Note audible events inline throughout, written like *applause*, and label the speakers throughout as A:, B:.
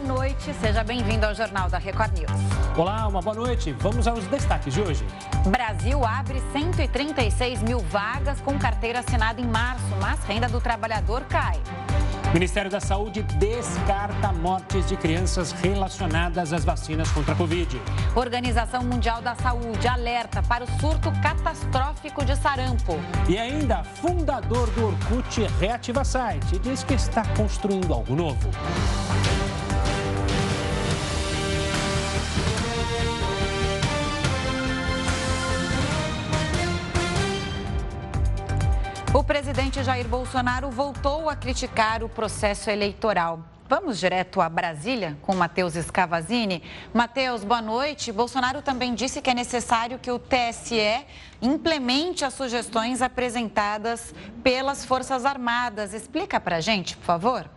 A: noite, seja bem-vindo ao Jornal da Record News.
B: Olá, uma boa noite. Vamos aos destaques de hoje.
A: Brasil abre 136 mil vagas com carteira assinada em março, mas renda do trabalhador cai.
B: Ministério da Saúde descarta mortes de crianças relacionadas às vacinas contra a Covid.
A: Organização Mundial da Saúde alerta para o surto catastrófico de sarampo.
B: E ainda, fundador do Orkut reativa site e diz que está construindo algo novo.
A: O presidente Jair Bolsonaro voltou a criticar o processo eleitoral. Vamos direto a Brasília com Matheus Scavazini. Matheus, boa noite. Bolsonaro também disse que é necessário que o TSE implemente as sugestões apresentadas pelas Forças Armadas. Explica para a gente, por favor.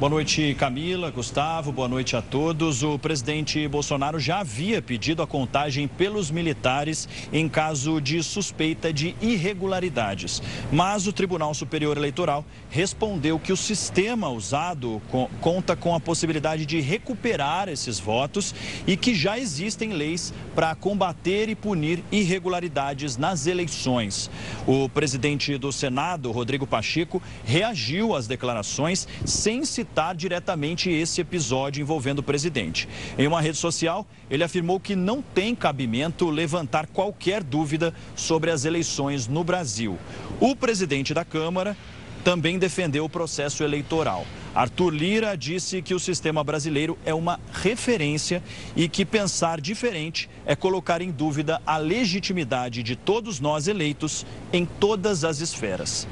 C: Boa noite, Camila, Gustavo, boa noite a todos. O presidente Bolsonaro já havia pedido a contagem pelos militares em caso de suspeita de irregularidades. Mas o Tribunal Superior Eleitoral respondeu que o sistema usado conta com a possibilidade de recuperar esses votos e que já existem leis para combater e punir irregularidades nas eleições. O presidente do Senado, Rodrigo Pacheco, reagiu às declarações sem citar citar diretamente esse episódio envolvendo o presidente. Em uma rede social, ele afirmou que não tem cabimento levantar qualquer dúvida sobre as eleições no Brasil. O presidente da Câmara também defendeu o processo eleitoral. Arthur Lira disse que o sistema brasileiro é uma referência e que pensar diferente é colocar em dúvida a legitimidade de todos nós eleitos em todas as esferas.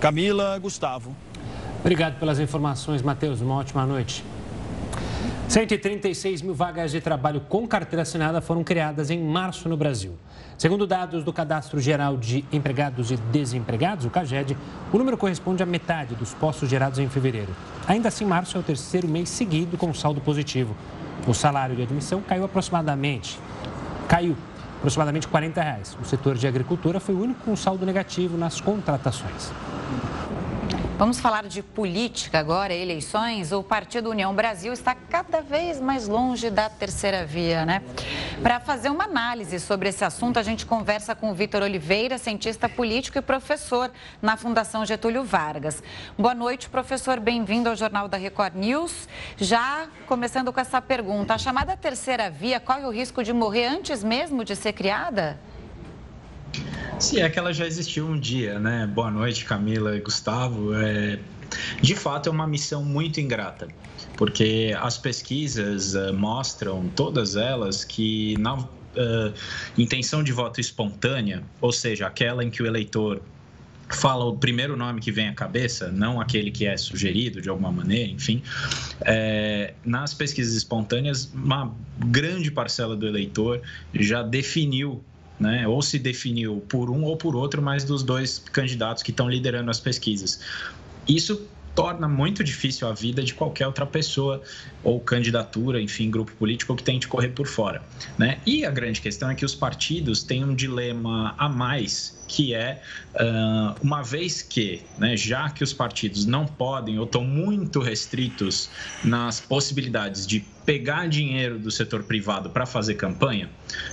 C: Camila, Gustavo.
B: Obrigado pelas informações, Matheus. Uma ótima noite. 136 mil vagas de trabalho com carteira assinada foram criadas em março no Brasil. Segundo dados do Cadastro Geral de Empregados e Desempregados, o CAGED, o número corresponde à metade dos postos gerados em fevereiro. Ainda assim, março é o terceiro mês seguido com saldo positivo. O salário de admissão caiu aproximadamente, caiu aproximadamente 40 reais. O setor de agricultura foi o único com saldo negativo nas contratações.
A: Vamos falar de política agora, eleições. O Partido União Brasil está cada vez mais longe da terceira via, né? Para fazer uma análise sobre esse assunto, a gente conversa com o Vitor Oliveira, cientista político e professor na Fundação Getúlio Vargas. Boa noite, professor. Bem-vindo ao Jornal da Record News. Já começando com essa pergunta: a chamada terceira via corre o risco de morrer antes mesmo de ser criada?
D: Se é que ela já existiu um dia, né? Boa noite, Camila e Gustavo. É, de fato, é uma missão muito ingrata, porque as pesquisas uh, mostram, todas elas, que na uh, intenção de voto espontânea, ou seja, aquela em que o eleitor fala o primeiro nome que vem à cabeça, não aquele que é sugerido de alguma maneira, enfim. É, nas pesquisas espontâneas, uma grande parcela do eleitor já definiu né? Ou se definiu por um ou por outro, mas dos dois candidatos que estão liderando as pesquisas. Isso torna muito difícil a vida de qualquer outra pessoa ou candidatura, enfim, grupo político que tente correr por fora, né? E a grande questão é que os partidos têm um dilema a mais que é uma vez que, né, já que os partidos não podem ou estão muito restritos nas possibilidades de pegar dinheiro do setor privado para fazer campanha,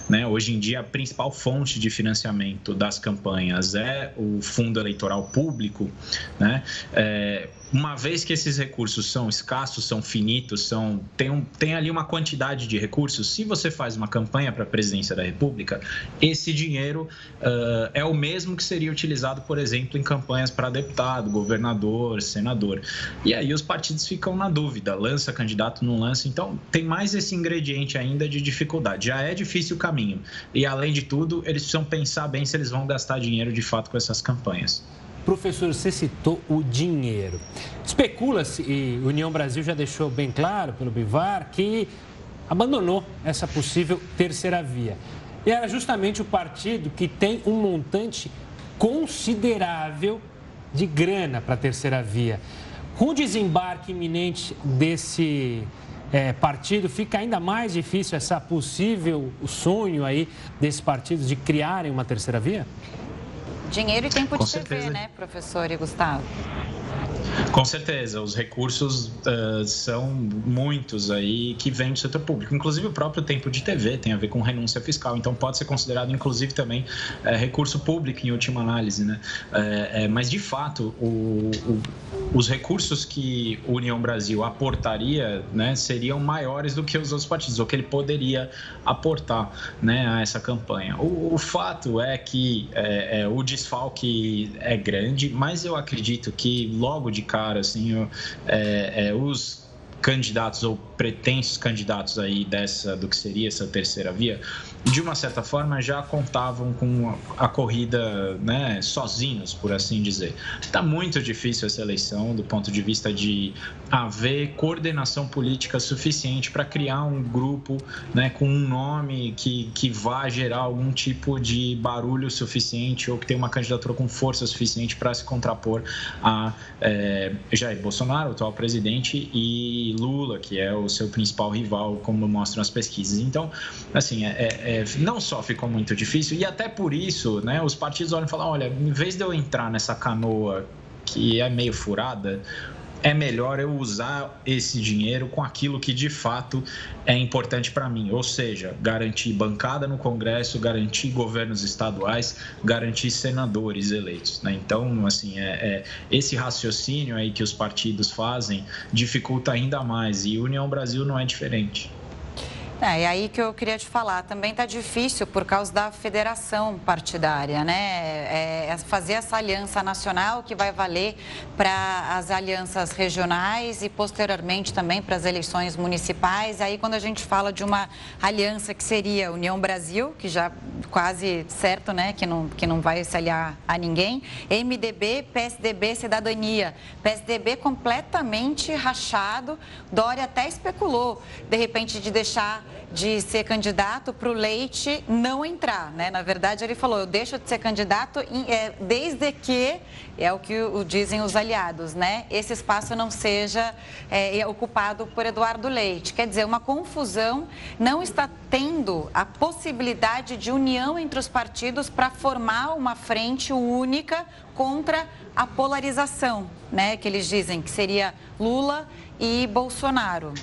D: né? Hoje em dia a principal fonte de financiamento das campanhas é o fundo eleitoral público, né? É, uma vez que esses recursos são escassos, são finitos, são tem, um, tem ali uma quantidade de recursos, se você faz uma campanha para a presidência da República, esse dinheiro uh, é o mesmo que seria utilizado, por exemplo, em campanhas para deputado, governador, senador. E aí os partidos ficam na dúvida, lança candidato, não lança. Então tem mais esse ingrediente ainda de dificuldade. Já é difícil o caminho. E além de tudo, eles precisam pensar bem se eles vão gastar dinheiro de fato com essas campanhas.
B: Professor, você citou o dinheiro. Especula-se, e União Brasil já deixou bem claro pelo Bivar, que abandonou essa possível terceira via. E era justamente o partido que tem um montante considerável de grana para a terceira via. Com o desembarque iminente desse é, partido, fica ainda mais difícil essa possível sonho aí desses partidos de criarem uma terceira via?
A: Dinheiro e tempo Com de certeza. TV, né, professor e Gustavo?
D: Com certeza, os recursos uh, são muitos aí que vêm do setor público. Inclusive o próprio tempo de TV tem a ver com renúncia fiscal, então pode ser considerado inclusive também é, recurso público em última análise, né? É, mas de fato o, o, os recursos que União Brasil aportaria, né, seriam maiores do que os outros partidos, ou que ele poderia aportar, né, a essa campanha. O, o fato é que o desfalque é grande, mas eu acredito que logo de cara, assim, é, é, os candidatos ou pretensos candidatos aí dessa do que seria essa terceira via de uma certa forma, já contavam com a corrida né, sozinhos, por assim dizer. Está muito difícil essa eleição do ponto de vista de haver coordenação política suficiente para criar um grupo né, com um nome que, que vá gerar algum tipo de barulho suficiente ou que tenha uma candidatura com força suficiente para se contrapor a é, Jair Bolsonaro, o atual presidente, e Lula, que é o seu principal rival, como mostram as pesquisas. Então, assim, é, é é, não só ficou muito difícil, e até por isso, né, os partidos olham e falam: olha, em vez de eu entrar nessa canoa que é meio furada, é melhor eu usar esse dinheiro com aquilo que de fato é importante para mim, ou seja, garantir bancada no Congresso, garantir governos estaduais, garantir senadores eleitos. Né? Então, assim, é, é, esse raciocínio aí que os partidos fazem dificulta ainda mais e União Brasil não é diferente.
A: É, e aí que eu queria te falar, também está difícil por causa da federação partidária, né? É, é fazer essa aliança nacional que vai valer para as alianças regionais e posteriormente também para as eleições municipais. Aí quando a gente fala de uma aliança que seria União Brasil, que já quase certo, né? Que não, que não vai se aliar a ninguém, MDB, PSDB, Cidadania. PSDB completamente rachado, Dória até especulou, de repente, de deixar de ser candidato para o Leite não entrar, né? Na verdade, ele falou, eu deixo de ser candidato é, desde que, é o que o, dizem os aliados, né? Esse espaço não seja é, é, ocupado por Eduardo Leite. Quer dizer, uma confusão não está tendo a possibilidade de união entre os partidos para formar uma frente única contra a polarização, né? Que eles dizem que seria Lula e Bolsonaro.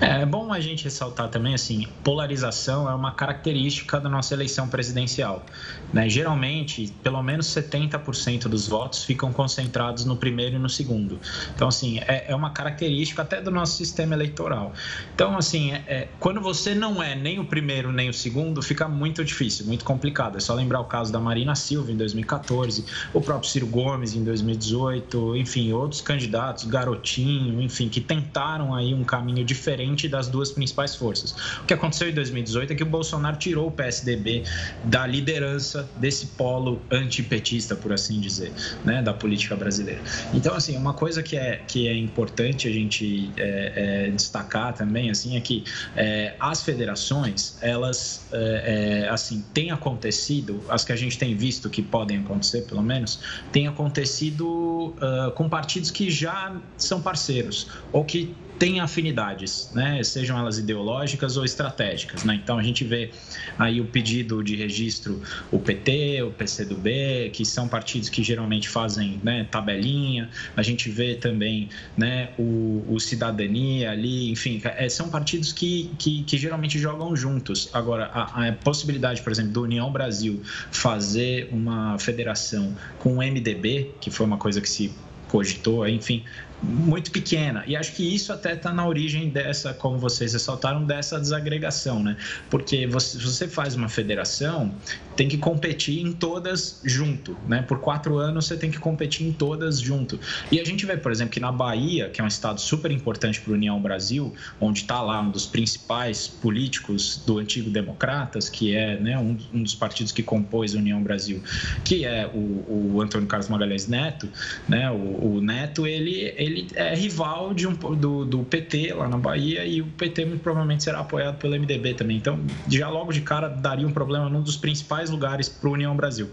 D: É, é bom a gente ressaltar também, assim, polarização é uma característica da nossa eleição presidencial. Né? Geralmente, pelo menos 70% dos votos ficam concentrados no primeiro e no segundo. Então, assim, é, é uma característica até do nosso sistema eleitoral. Então, assim, é, é, quando você não é nem o primeiro nem o segundo, fica muito difícil, muito complicado. É só lembrar o caso da Marina Silva em 2014, o próprio Ciro Gomes em 2018, enfim, outros candidatos, Garotinho, enfim, que tentaram aí um caminho diferente diferente das duas principais forças. O que aconteceu em 2018 é que o Bolsonaro tirou o PSDB da liderança desse polo antipetista, por assim dizer, né, da política brasileira. Então, assim, uma coisa que é, que é importante a gente é, é, destacar também, assim, é que é, as federações, elas, é, é, assim, têm acontecido, as que a gente tem visto que podem acontecer, pelo menos, têm acontecido uh, com partidos que já são parceiros ou que têm afinidades, né? sejam elas ideológicas ou estratégicas. Né? Então a gente vê aí o pedido de registro, o PT, o PCdoB, que são partidos que geralmente fazem né, tabelinha. A gente vê também né, o, o Cidadania ali, enfim, é, são partidos que, que, que, geralmente jogam juntos. Agora, a, a possibilidade, por exemplo, do União Brasil fazer uma federação com o MDB, que foi uma coisa que se cogitou, enfim, muito pequena. E acho que isso até está na origem dessa, como vocês ressaltaram, dessa desagregação, né? Porque você, você faz uma federação, tem que competir em todas junto, né? Por quatro anos você tem que competir em todas junto. E a gente vê, por exemplo, que na Bahia, que é um estado super importante para a União Brasil, onde está lá um dos principais políticos do antigo Democratas, que é né, um, um dos partidos que compôs a União Brasil, que é o, o Antônio Carlos Magalhães Neto, né? O, o Neto, ele, ele ele é rival de um, do, do PT lá na Bahia e o PT muito provavelmente será apoiado pelo MDB também. Então, já logo de cara, daria um problema num dos principais lugares para o União Brasil.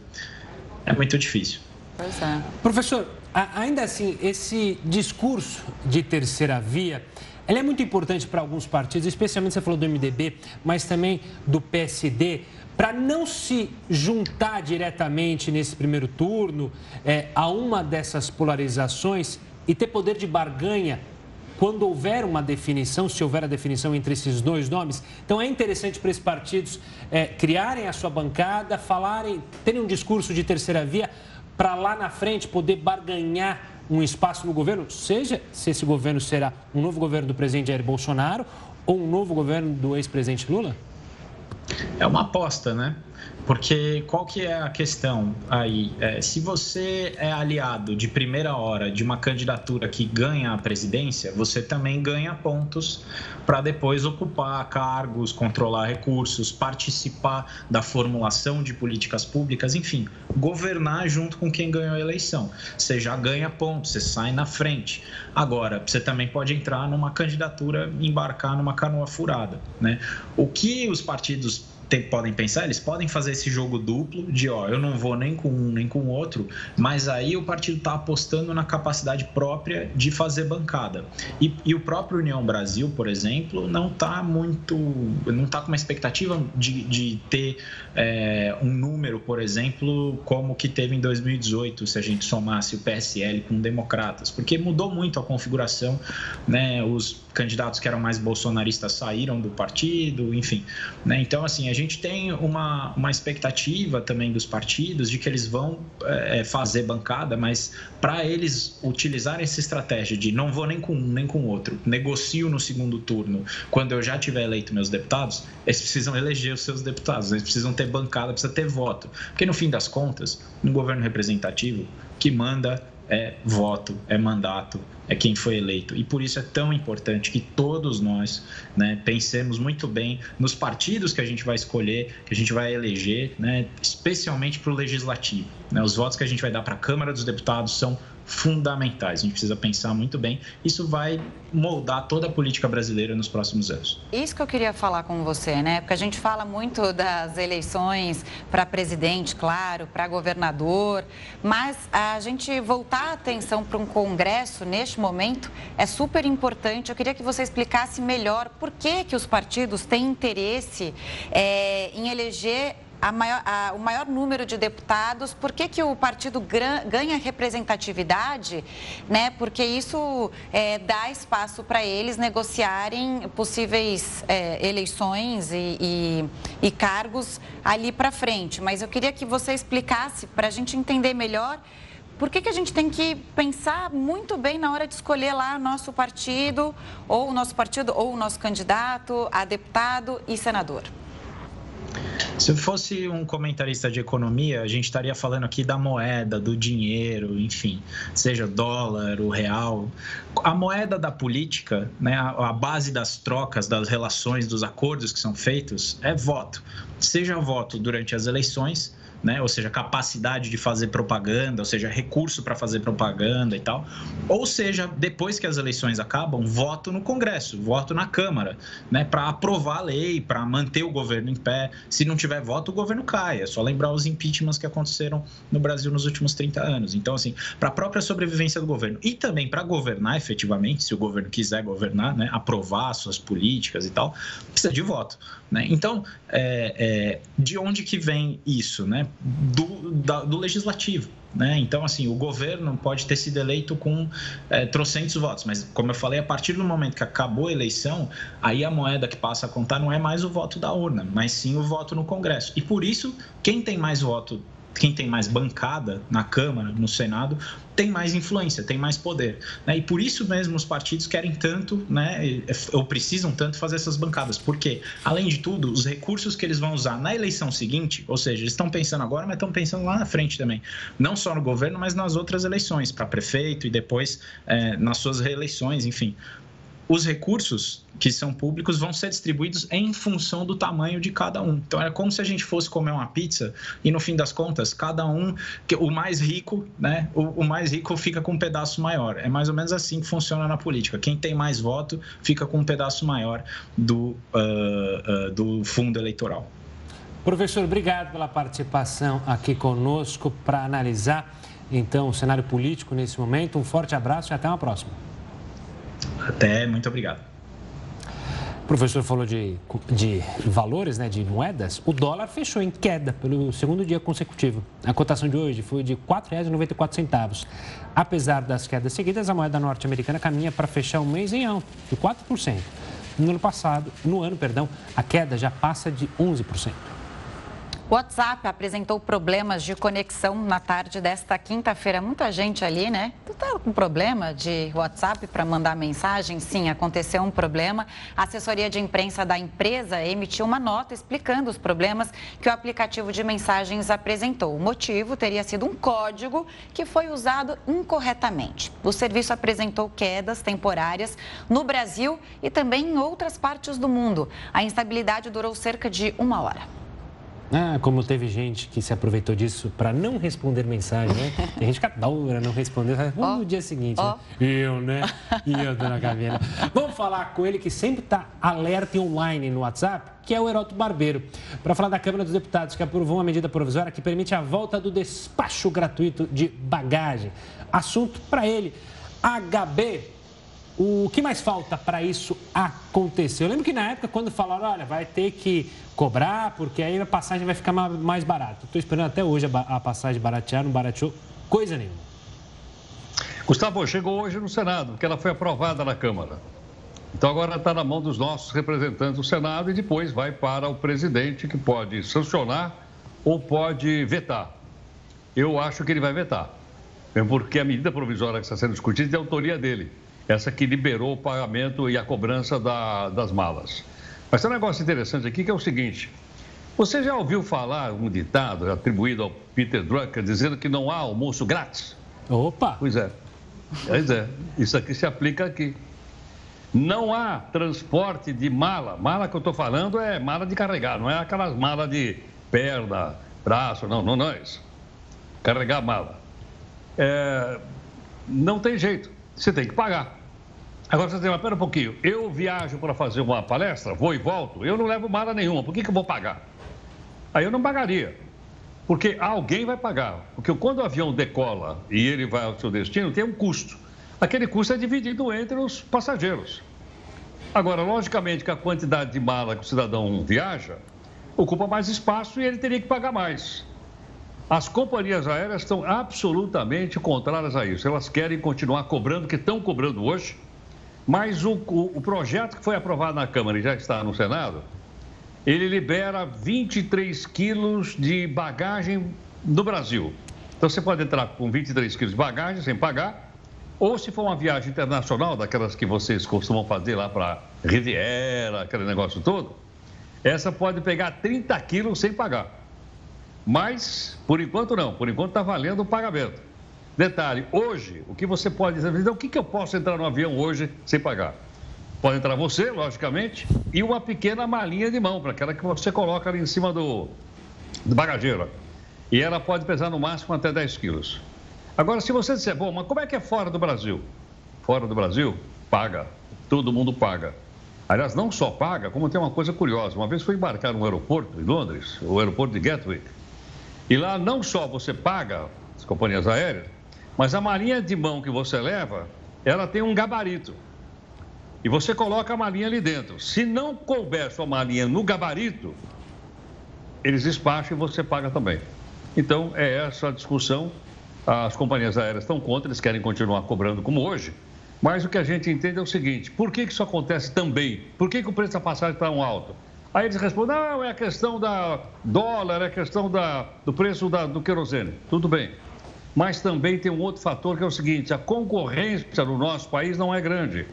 D: É muito difícil.
B: Pois é. Professor, ainda assim, esse discurso de terceira via, ele é muito importante para alguns partidos, especialmente você falou do MDB, mas também do PSD, para não se juntar diretamente nesse primeiro turno é, a uma dessas polarizações e ter poder de barganha quando houver uma definição, se houver a definição entre esses dois nomes. Então é interessante para esses partidos é, criarem a sua bancada, falarem, terem um discurso de terceira via para lá na frente poder barganhar um espaço no governo, seja se esse governo será um novo governo do presidente Jair Bolsonaro ou um novo governo do ex-presidente Lula?
D: É uma aposta, né? Porque qual que é a questão aí? É, se você é aliado de primeira hora de uma candidatura que ganha a presidência, você também ganha pontos para depois ocupar cargos, controlar recursos, participar da formulação de políticas públicas, enfim, governar junto com quem ganhou a eleição. Você já ganha pontos, você sai na frente. Agora, você também pode entrar numa candidatura, embarcar numa canoa furada, né? O que os partidos podem pensar, eles podem fazer esse jogo duplo de ó, eu não vou nem com um nem com o outro, mas aí o partido está apostando na capacidade própria de fazer bancada. E, e o próprio União Brasil, por exemplo, não está muito, não está com uma expectativa de, de ter é, um número, por exemplo, como que teve em 2018, se a gente somasse o PSL com democratas, porque mudou muito a configuração, né? Os candidatos que eram mais bolsonaristas saíram do partido, enfim. Né? Então, assim, a gente tem uma, uma expectativa também dos partidos de que eles vão é, fazer bancada, mas para eles utilizarem essa estratégia de não vou nem com um nem com outro, negocio no segundo turno, quando eu já tiver eleito meus deputados, eles precisam eleger os seus deputados, eles precisam ter bancada, precisa ter voto. Porque, no fim das contas, um governo representativo que manda é voto, é mandato, é quem foi eleito. E por isso é tão importante que todos nós né, pensemos muito bem nos partidos que a gente vai escolher, que a gente vai eleger, né, especialmente para o legislativo. Né? Os votos que a gente vai dar para a Câmara dos Deputados são fundamentais. A gente precisa pensar muito bem. Isso vai moldar toda a política brasileira nos próximos anos.
A: Isso que eu queria falar com você, né? Porque a gente fala muito das eleições para presidente, claro, para governador, mas a gente voltar a atenção para um congresso neste momento é super importante. Eu queria que você explicasse melhor por que, que os partidos têm interesse é, em eleger Maior, a, o maior número de deputados, por que, que o partido ganha representatividade? Né? Porque isso é, dá espaço para eles negociarem possíveis é, eleições e, e, e cargos ali para frente. Mas eu queria que você explicasse para a gente entender melhor por que, que a gente tem que pensar muito bem na hora de escolher lá nosso partido, ou o nosso partido, ou o nosso candidato a deputado e senador?
D: Se fosse um comentarista de economia, a gente estaria falando aqui da moeda, do dinheiro, enfim, seja dólar, o real. A moeda da política, né, a base das trocas, das relações, dos acordos que são feitos, é voto. Seja voto durante as eleições, né? ou seja, capacidade de fazer propaganda, ou seja, recurso para fazer propaganda e tal, ou seja, depois que as eleições acabam, voto no Congresso, voto na Câmara, né? para aprovar a lei, para manter o governo em pé. Se não tiver voto, o governo cai. É só lembrar os impeachments que aconteceram no Brasil nos últimos 30 anos. Então, assim, para a própria sobrevivência do governo e também para governar efetivamente, se o governo quiser governar, né? aprovar suas políticas e tal, precisa de voto. Né? Então, é, é, de onde que vem isso? Né? Do, da, do legislativo. Né? Então, assim, o governo pode ter sido eleito com é, trocentos votos, mas, como eu falei, a partir do momento que acabou a eleição, aí a moeda que passa a contar não é mais o voto da urna, mas sim o voto no Congresso. E por isso, quem tem mais voto quem tem mais bancada na Câmara, no Senado, tem mais influência, tem mais poder. Né? E por isso mesmo os partidos querem tanto, né, ou precisam tanto fazer essas bancadas, porque, além de tudo, os recursos que eles vão usar na eleição seguinte, ou seja, eles estão pensando agora, mas estão pensando lá na frente também, não só no governo, mas nas outras eleições, para prefeito e depois é, nas suas reeleições, enfim os recursos que são públicos vão ser distribuídos em função do tamanho de cada um. Então é como se a gente fosse comer uma pizza e no fim das contas cada um, o mais rico, né, o, o mais rico fica com um pedaço maior. É mais ou menos assim que funciona na política. Quem tem mais voto fica com um pedaço maior do, uh, uh, do fundo eleitoral.
B: Professor, obrigado pela participação aqui conosco para analisar então o cenário político nesse momento. Um forte abraço e até uma próxima.
D: Até, muito obrigado.
B: professor falou de, de valores, né, de moedas. O dólar fechou em queda pelo segundo dia consecutivo. A cotação de hoje foi de R$ 4,94. Apesar das quedas seguidas, a moeda norte-americana caminha para fechar o mês em alta, de 4%. No ano passado, no ano, perdão, a queda já passa de 11%.
A: O WhatsApp apresentou problemas de conexão na tarde desta quinta-feira. Muita gente ali, né? Tu tá com problema de WhatsApp para mandar mensagem? Sim, aconteceu um problema. A assessoria de imprensa da empresa emitiu uma nota explicando os problemas que o aplicativo de mensagens apresentou. O motivo teria sido um código que foi usado incorretamente. O serviço apresentou quedas temporárias no Brasil e também em outras partes do mundo. A instabilidade durou cerca de uma hora.
B: Ah, como teve gente que se aproveitou disso para não responder mensagem, né? Tem gente que adora não responder, oh, no dia seguinte. Oh. Né? Eu, né? E eu, dona Camila. Vamos falar com ele que sempre está alerta e online no WhatsApp, que é o Heroto Barbeiro, para falar da Câmara dos Deputados, que aprovou uma medida provisória que permite a volta do despacho gratuito de bagagem. Assunto para ele. HB o que mais falta para isso acontecer? Eu lembro que na época, quando falaram, olha, vai ter que cobrar, porque aí a passagem vai ficar mais barata. Estou esperando até hoje a passagem baratear, não barateou coisa nenhuma.
E: Gustavo, chegou hoje no Senado, porque ela foi aprovada na Câmara. Então agora está na mão dos nossos representantes do Senado e depois vai para o presidente, que pode sancionar ou pode vetar. Eu acho que ele vai vetar, porque a medida provisória que está sendo discutida é autoria dele essa que liberou o pagamento e a cobrança da, das malas. Mas tem um negócio interessante aqui que é o seguinte: você já ouviu falar um ditado atribuído ao Peter Drucker dizendo que não há almoço grátis?
B: Opa!
E: Pois é. Pois é. Isso aqui se aplica aqui. Não há transporte de mala. Mala que eu estou falando é mala de carregar, não é aquelas malas de perna, braço, não, não, não é isso. Carregar mala. É, não tem jeito, você tem que pagar. Agora você tem, mas pera um pouquinho, eu viajo para fazer uma palestra, vou e volto, eu não levo mala nenhuma, por que, que eu vou pagar? Aí eu não pagaria, porque alguém vai pagar, porque quando o avião decola e ele vai ao seu destino, tem um custo. Aquele custo é dividido entre os passageiros. Agora, logicamente que a quantidade de mala que o cidadão viaja ocupa mais espaço e ele teria que pagar mais. As companhias aéreas estão absolutamente contrárias a isso. Elas querem continuar cobrando, que estão cobrando hoje, mas o, o, o projeto que foi aprovado na Câmara e já está no Senado, ele libera 23 quilos de bagagem no Brasil. Então você pode entrar com 23 quilos de bagagem sem pagar, ou se for uma viagem internacional, daquelas que vocês costumam fazer lá para Riviera, aquele negócio todo, essa pode pegar 30 quilos sem pagar. Mas, por enquanto não, por enquanto está valendo o pagamento. Detalhe, hoje, o que você pode dizer, então, o que, que eu posso entrar no avião hoje sem pagar? Pode entrar você, logicamente, e uma pequena malinha de mão, para aquela que você coloca ali em cima do, do bagageiro. E ela pode pesar no máximo até 10 quilos. Agora, se você disser, bom, mas como é que é fora do Brasil? Fora do Brasil, paga. Todo mundo paga. Aliás, não só paga, como tem uma coisa curiosa. Uma vez fui embarcar no aeroporto em Londres, o aeroporto de Gatwick, e lá não só você paga as companhias aéreas, mas a malinha de mão que você leva, ela tem um gabarito. E você coloca a malinha ali dentro. Se não couber sua malinha no gabarito, eles despacham e você paga também. Então, é essa a discussão. As companhias aéreas estão contra, eles querem continuar cobrando como hoje. Mas o que a gente entende é o seguinte: por que, que isso acontece também? Por que, que o preço da passagem está tão alto? Aí eles respondem: não, é a questão da dólar, é a questão da, do preço da, do querosene. Tudo bem. Mas também tem um outro fator que é o seguinte: a concorrência no nosso país não é grande.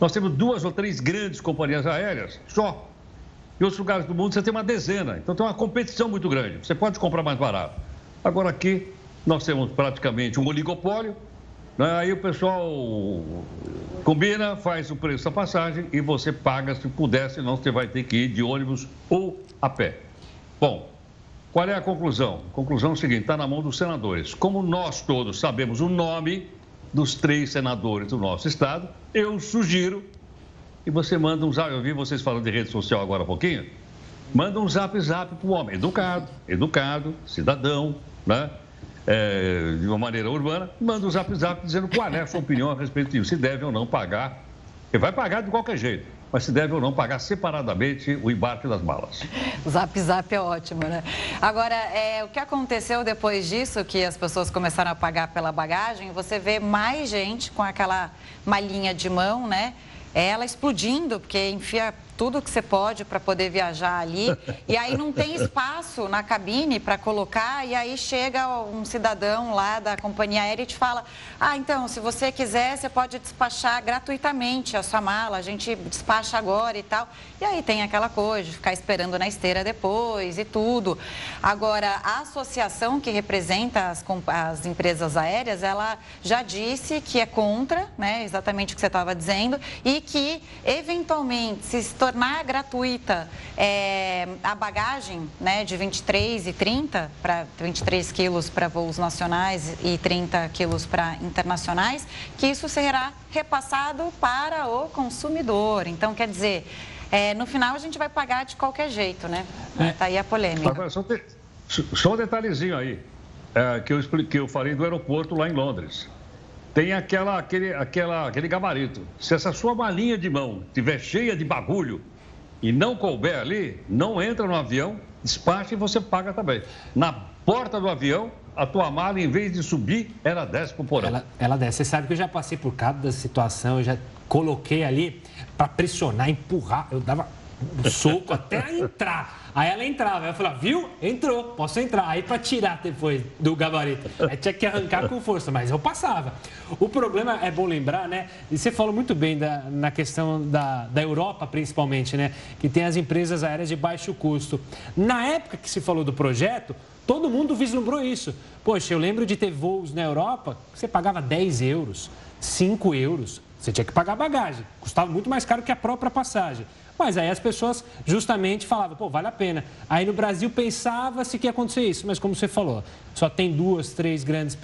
E: Nós temos duas ou três grandes companhias aéreas só. Em outros lugares do mundo você tem uma dezena. Então tem uma competição muito grande. Você pode comprar mais barato. Agora aqui nós temos praticamente um oligopólio. Né? Aí o pessoal combina, faz o preço da passagem e você paga se puder, senão você vai ter que ir de ônibus ou a pé. Bom, qual é a conclusão? Conclusão é seguinte: está na mão dos senadores. Como nós todos sabemos o nome dos três senadores do nosso estado, eu sugiro e você manda um zap. Eu vi vocês falando de rede social agora há pouquinho. Manda um zap zap para o homem educado, educado, cidadão, né? É, de uma maneira urbana, manda um zap zap dizendo qual é a sua opinião a respeito disso, se deve ou não pagar. Ele vai pagar de qualquer jeito, mas se deve ou não pagar separadamente o embarque das malas.
A: Zap Zap é ótimo, né? Agora, é, o que aconteceu depois disso, que as pessoas começaram a pagar pela bagagem, você vê mais gente com aquela malinha de mão, né? Ela explodindo, porque enfia tudo que você pode para poder viajar ali. *laughs* E aí não tem espaço na cabine para colocar. E aí chega um cidadão lá da companhia aérea e te fala: Ah, então, se você quiser, você pode despachar gratuitamente a sua mala. A gente despacha agora e tal. E aí tem aquela coisa de ficar esperando na esteira depois e tudo. Agora, a associação que representa as, as empresas aéreas, ela já disse que é contra, né? Exatamente o que você estava dizendo, e que eventualmente se tornar gratuita é, a bagagem né, de 23 e 30, para 23 quilos para voos nacionais e 30 quilos para internacionais, que isso será repassado para o consumidor. Então, quer dizer, é, no final a gente vai pagar de qualquer jeito, né? É. Tá aí a polêmica.
E: Agora, só um detalhezinho aí, é, que, eu expliquei, eu falei do aeroporto lá em Londres tem aquela, aquele, aquela, aquele gabarito. Se essa sua malinha de mão estiver cheia de bagulho e não couber ali, não entra no avião, despacha e você paga também. Na porta do avião, a tua mala, em vez de subir, ela desce pro porão.
B: Ela, ela desce. Você sabe que eu já passei por cada situação, eu já coloquei ali para pressionar, empurrar. Eu dava um soco até entrar. Aí ela entrava, eu falava, viu? Entrou, posso entrar. Aí para tirar depois do gabarito, aí tinha que arrancar com força, mas eu passava. O problema é bom lembrar, né? E você falou muito bem da, na questão da, da Europa, principalmente, né? Que tem as empresas aéreas de baixo custo. Na época que se falou do projeto, todo mundo vislumbrou isso. Poxa, eu lembro de ter voos na Europa que você pagava 10 euros, 5 euros. Você tinha que pagar bagagem, custava muito mais caro que a própria passagem. Mas aí as pessoas justamente falavam, pô, vale a pena. Aí no Brasil pensava-se que ia acontecer isso, mas como você falou, só tem duas, três grandes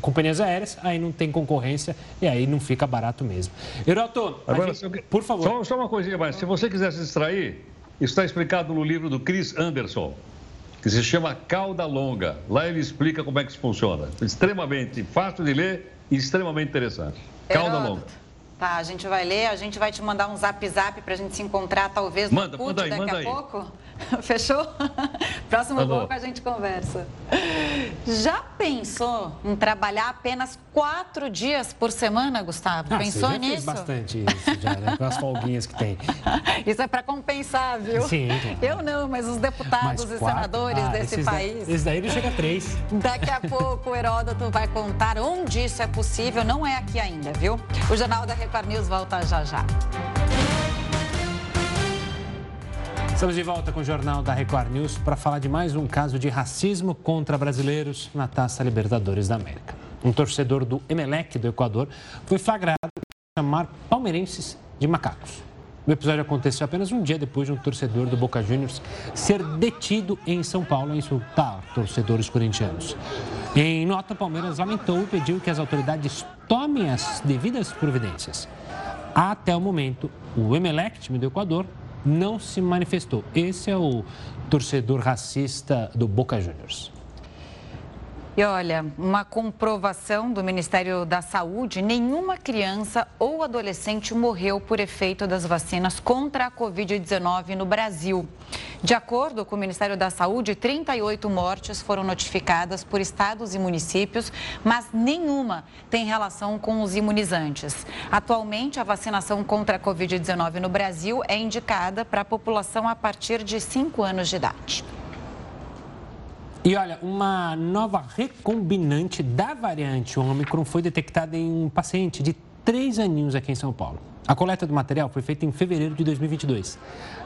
B: companhias aéreas, aí não tem concorrência e aí não fica barato mesmo. Heroto,
E: Agora, gente, por favor. Só, só, uma coisinha mais, se você quiser se distrair, isso está explicado no livro do Chris Anderson, que se chama Cauda Longa. Lá ele explica como é que isso funciona. Extremamente fácil de ler e extremamente interessante. Cauda Longa.
A: Tá, a gente vai ler, a gente vai te mandar um zap zap para a gente se encontrar, talvez no manda, CUT manda aí, daqui manda a aí. pouco. *laughs* Fechou? *laughs* Próximo Alô. bloco a gente conversa. Já pensou em trabalhar apenas quatro dias por semana, Gustavo?
B: Ah,
A: pensou
B: você já
A: nisso?
B: Fez bastante isso já, né? Com as folguinhas que tem. *laughs*
A: Isso é para compensar, viu?
B: Sim. Claro.
A: Eu não, mas os deputados mas e senadores ah, desse país.
B: Da... Esse daí ele chega a três.
A: Daqui a pouco o Heródoto vai contar onde isso é possível. Não é aqui ainda, viu? O Jornal da Record News volta já já.
B: Estamos de volta com o Jornal da Record News para falar de mais um caso de racismo contra brasileiros na Taça Libertadores da América. Um torcedor do Emelec do Equador foi flagrado por chamar palmeirenses de macacos. O episódio aconteceu apenas um dia depois de um torcedor do Boca Juniors ser detido em São Paulo a insultar torcedores corintianos. Em nota, o Palmeiras lamentou e pediu que as autoridades tomem as devidas providências. Até o momento, o Emelec, time do Equador, não se manifestou. Esse é o torcedor racista do Boca Juniors.
A: E olha, uma comprovação do Ministério da Saúde: nenhuma criança ou adolescente morreu por efeito das vacinas contra a Covid-19 no Brasil. De acordo com o Ministério da Saúde, 38 mortes foram notificadas por estados e municípios, mas nenhuma tem relação com os imunizantes. Atualmente, a vacinação contra a Covid-19 no Brasil é indicada para a população a partir de 5 anos de idade.
B: E olha, uma nova recombinante da variante Ômicron foi detectada em um paciente de três aninhos aqui em São Paulo. A coleta do material foi feita em fevereiro de 2022.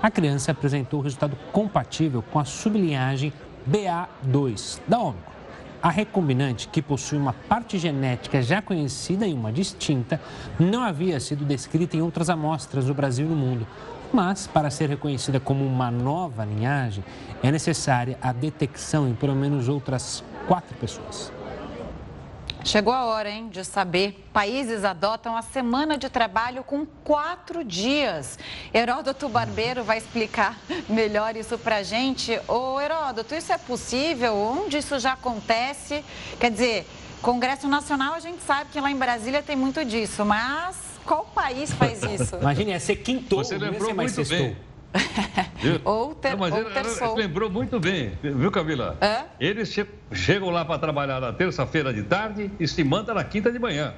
B: A criança apresentou resultado compatível com a sublinhagem BA2 da Ômicron. A recombinante, que possui uma parte genética já conhecida e uma distinta, não havia sido descrita em outras amostras do Brasil e no mundo. Mas, para ser reconhecida como uma nova linhagem, é necessária a detecção em pelo menos outras quatro pessoas.
A: Chegou a hora, hein, de saber. Países adotam a semana de trabalho com quatro dias. Heródoto Barbeiro vai explicar *laughs* melhor isso pra gente. Ô, Heródoto, isso é possível? Onde isso já acontece? Quer dizer, Congresso Nacional, a gente sabe que lá em Brasília tem muito disso, mas qual país faz isso? *laughs*
B: Imagine, é ser quintou,
E: Você lembrou muito
B: sextou.
E: bem. *laughs*
A: ou ter,
E: Não, mas
A: ou
E: ele,
A: terçou.
E: lembrou muito bem, viu, Camila?
A: Hã?
E: Eles che- chegam lá para trabalhar na terça-feira de tarde e se mandam na quinta de manhã.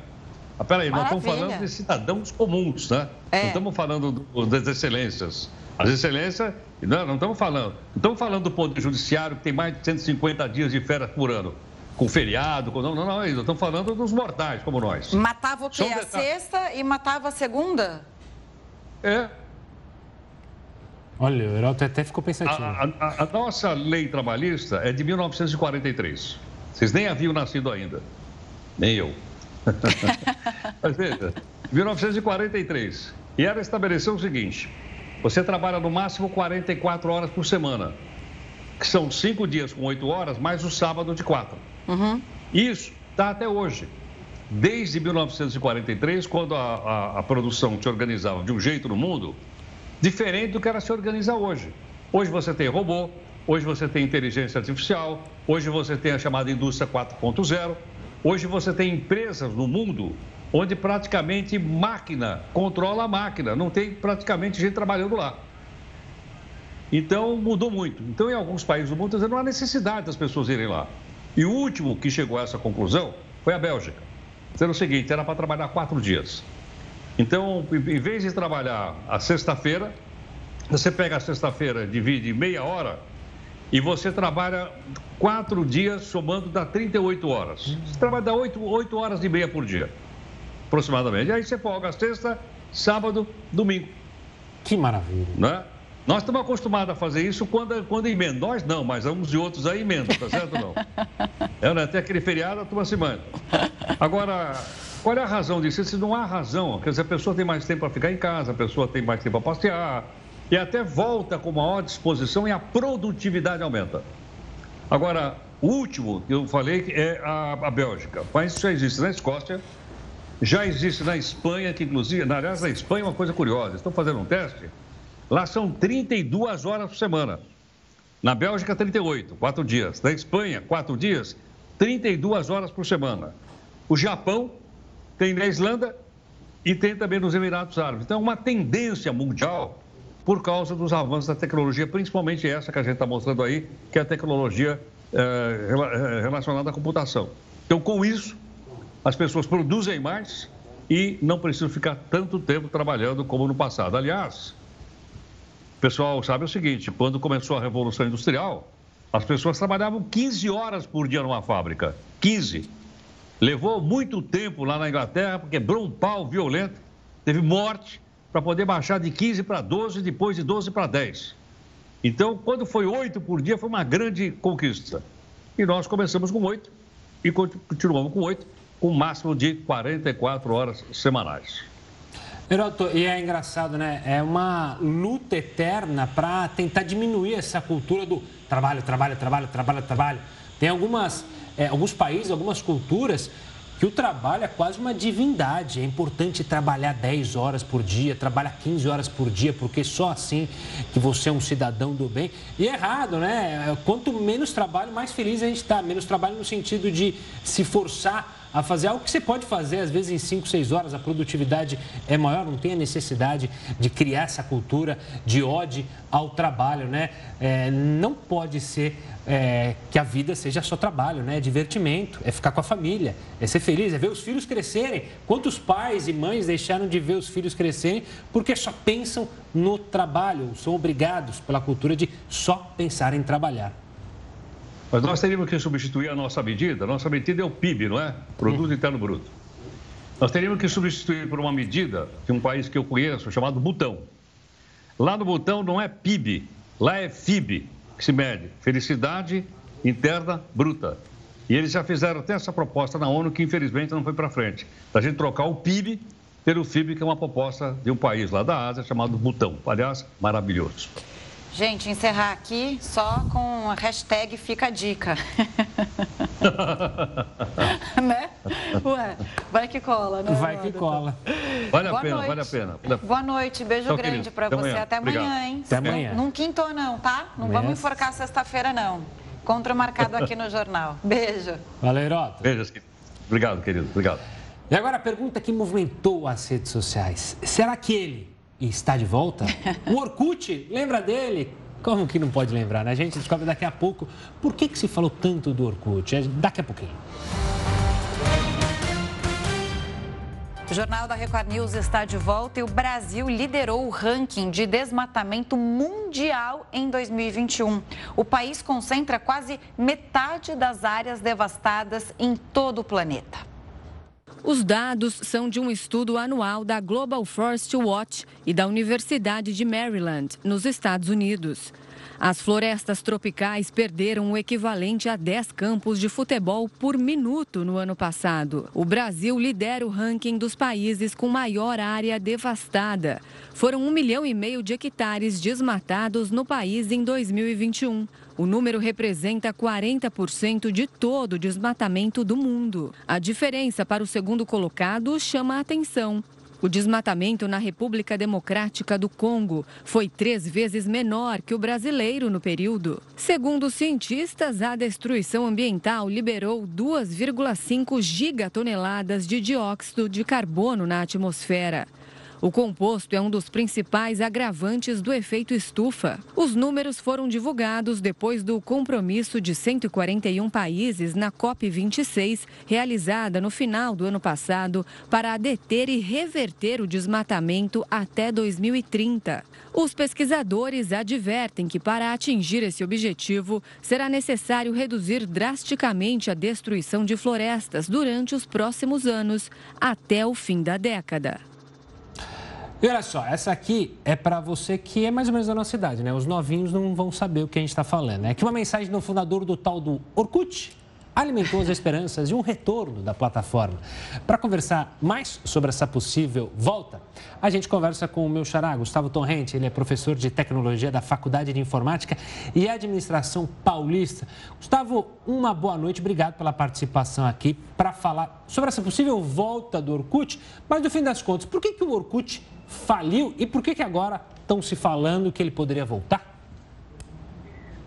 E: Ah, peraí, nós estamos
A: Maravilha.
E: falando de cidadãos comuns, né?
A: É.
E: Não estamos falando do- das excelências. As excelências, não, não estamos falando. Não estamos falando do Poder Judiciário, que tem mais de 150 dias de férias por ano. Com feriado, com... não, não, não. Estamos falando dos mortais como nós.
A: Matava o quê?
E: Um
A: a sexta e matava a segunda?
E: É,
B: Olha, o Heroto até ficou pensativo.
E: a- a- a nossa lei trabalhista é de 1943. Vocês nem haviam nascido ainda. Nem eu. *laughs* Mas veja, 1943. E ela estabeleceu o seguinte: você trabalha no máximo 44 horas por semana, que são cinco dias com oito horas, mais o sábado de quatro. Isso está até hoje. Desde 1943, quando a, a- a produção se organizava de um jeito no mundo, diferente do que ela se organiza hoje. Hoje você tem robô, hoje você tem inteligência artificial, hoje você tem a chamada indústria 4.0, hoje você tem empresas no mundo onde praticamente máquina controla a máquina, não tem praticamente gente trabalhando lá. Então mudou muito. Então, em alguns países do mundo, não há necessidade das pessoas irem lá. E o último que chegou a essa conclusão foi a Bélgica. Dizendo o seguinte: era para trabalhar quatro dias. Então, em vez de trabalhar a sexta-feira, você pega a sexta-feira, divide meia hora e você trabalha quatro dias, somando dá 38 horas. Você trabalha dá 8, 8 horas e meia por dia, aproximadamente. E aí você folga sexta, sábado, domingo,
B: Que maravilha.
E: né? Nós estamos acostumados a fazer isso quando, quando emenda. Nós não, mas uns e outros aí emendam, tá certo ou não? *laughs* É, né? Tem aquele feriado, a turma se manda. Agora, qual é a razão disso? Se não há razão, quer dizer, a pessoa tem mais tempo para ficar em casa, a pessoa tem mais tempo para passear, e até volta com maior disposição e a produtividade aumenta. Agora, o último que eu falei é a, a Bélgica, mas isso já existe na Escócia, já existe na Espanha, que inclusive, na- aliás, na Espanha é uma coisa curiosa, estão fazendo um teste, lá são 32 horas por semana. Na Bélgica, 38, quatro dias. Na Espanha, quatro dias, 32 horas por semana. O Japão tem na Islândia e tem também nos Emirados Árabes. Então, é uma tendência mundial por causa dos avanços da tecnologia, principalmente essa que a gente está mostrando aí, que é a tecnologia eh, relacionada à computação. Então, com isso, as pessoas produzem mais e não precisam ficar tanto tempo trabalhando como no passado. Aliás, o pessoal sabe o seguinte: quando começou a Revolução Industrial, as pessoas trabalhavam 15 horas por dia numa fábrica. 15. Levou muito tempo lá na Inglaterra, quebrou um pau violento, teve morte, para poder baixar de 15 para 12, depois de 12 para 10. Então, quando foi 8 por dia, foi uma grande conquista. E nós começamos com 8 e continuamos com 8, com um máximo de 44 horas semanais.
B: Heroto, e é engraçado, né? É uma luta eterna para tentar diminuir essa cultura do trabalho, trabalho, trabalho, trabalho, trabalho. Tem algumas, é, alguns países, algumas culturas que o trabalho é quase uma divindade. É importante trabalhar 10 horas por dia, trabalhar 15 horas por dia, porque só assim que você é um cidadão do bem. E é errado, né? Quanto menos trabalho, mais feliz a gente está. Menos trabalho no sentido de se forçar a fazer algo que você pode fazer, às vezes, em 5, 6 horas, a produtividade é maior, não tem a necessidade de criar essa cultura de ódio ao trabalho, né? É, não pode ser é, que a vida seja só trabalho, né? É divertimento, é ficar com a família, é ser feliz, é ver os filhos crescerem. Quantos pais e mães deixaram de ver os filhos crescerem porque só pensam no trabalho, são obrigados pela cultura de só pensar em trabalhar.
E: Mas nós teríamos que substituir a nossa medida. A nossa medida é o PIB, não é? Produto Interno Bruto. Nós teríamos que substituir por uma medida de um país que eu conheço, chamado Butão. Lá no Butão não é PIB, lá é FIB, que se mede Felicidade Interna Bruta. E eles já fizeram até essa proposta na ONU, que infelizmente não foi para frente. Da gente trocar o PIB pelo FIB, que é uma proposta de um país lá da Ásia chamado Butão. Aliás, maravilhoso.
A: Gente, encerrar aqui só com a hashtag Fica a Dica. *laughs* né? Ué, vai que cola, né?
B: Vai que cola.
E: Vale a
A: Boa
E: pena,
A: noite.
E: vale a pena.
A: Boa noite, beijo
E: Tchau,
A: grande
E: Até
A: você.
E: amanhã.
A: Até amanhã,
E: Obrigado.
A: hein?
B: Até amanhã.
A: Não quintou, não, tá? Não
B: Amanhã.
A: vamos enforcar sexta-feira, não. Encontro marcado aqui no jornal. Beijo.
B: Valeu, Heroto.
E: Beijo. Obrigado, querido. Obrigado.
B: E agora a pergunta que movimentou as redes sociais: será que ele está de volta? *laughs* O Orkut, lembra dele? Como que não pode lembrar, né? A gente descobre daqui a pouco por que, que se falou tanto do Orkut. É daqui a pouquinho.
A: O Jornal da Record News está de volta e o Brasil liderou o ranking de desmatamento mundial em 2021. O país concentra quase metade das áreas devastadas em todo o planeta.
F: Os dados são de um estudo anual da Global Forest Watch e da Universidade de Maryland, nos Estados Unidos. As florestas tropicais perderam o equivalente a 10 campos de futebol por minuto no ano passado. O Brasil lidera o ranking dos países com maior área devastada. Foram um milhão e meio de hectares desmatados no país em 2021. O número representa 40% de todo o desmatamento do mundo. A diferença para o segundo colocado chama a atenção. O desmatamento na República Democrática do Congo foi três vezes menor que o brasileiro no período. Segundo cientistas, a destruição ambiental liberou 2,5 gigatoneladas de dióxido de carbono na atmosfera. O composto é um dos principais agravantes do efeito estufa. Os números foram divulgados depois do compromisso de 141 países na COP26, realizada no final do ano passado, para deter e reverter o desmatamento até 2030. Os pesquisadores advertem que, para atingir esse objetivo, será necessário reduzir drasticamente a destruição de florestas durante os próximos anos, até o fim da década.
B: E olha só, essa aqui é para você que é mais ou menos da nossa idade, né? Os novinhos não vão saber o que a gente está falando. É que uma mensagem do fundador do tal do Orkut alimentou as esperanças de um retorno da plataforma. Para conversar mais sobre essa possível volta, a gente conversa com o meu xará, Gustavo Torrente. Ele é professor de tecnologia da Faculdade de Informática e Administração Paulista. Gustavo, uma boa noite. Obrigado pela participação aqui para falar sobre essa possível volta do Orkut. Mas, no fim das contas, por que, que o Orkut faliu e por que, que agora estão se falando que ele poderia voltar?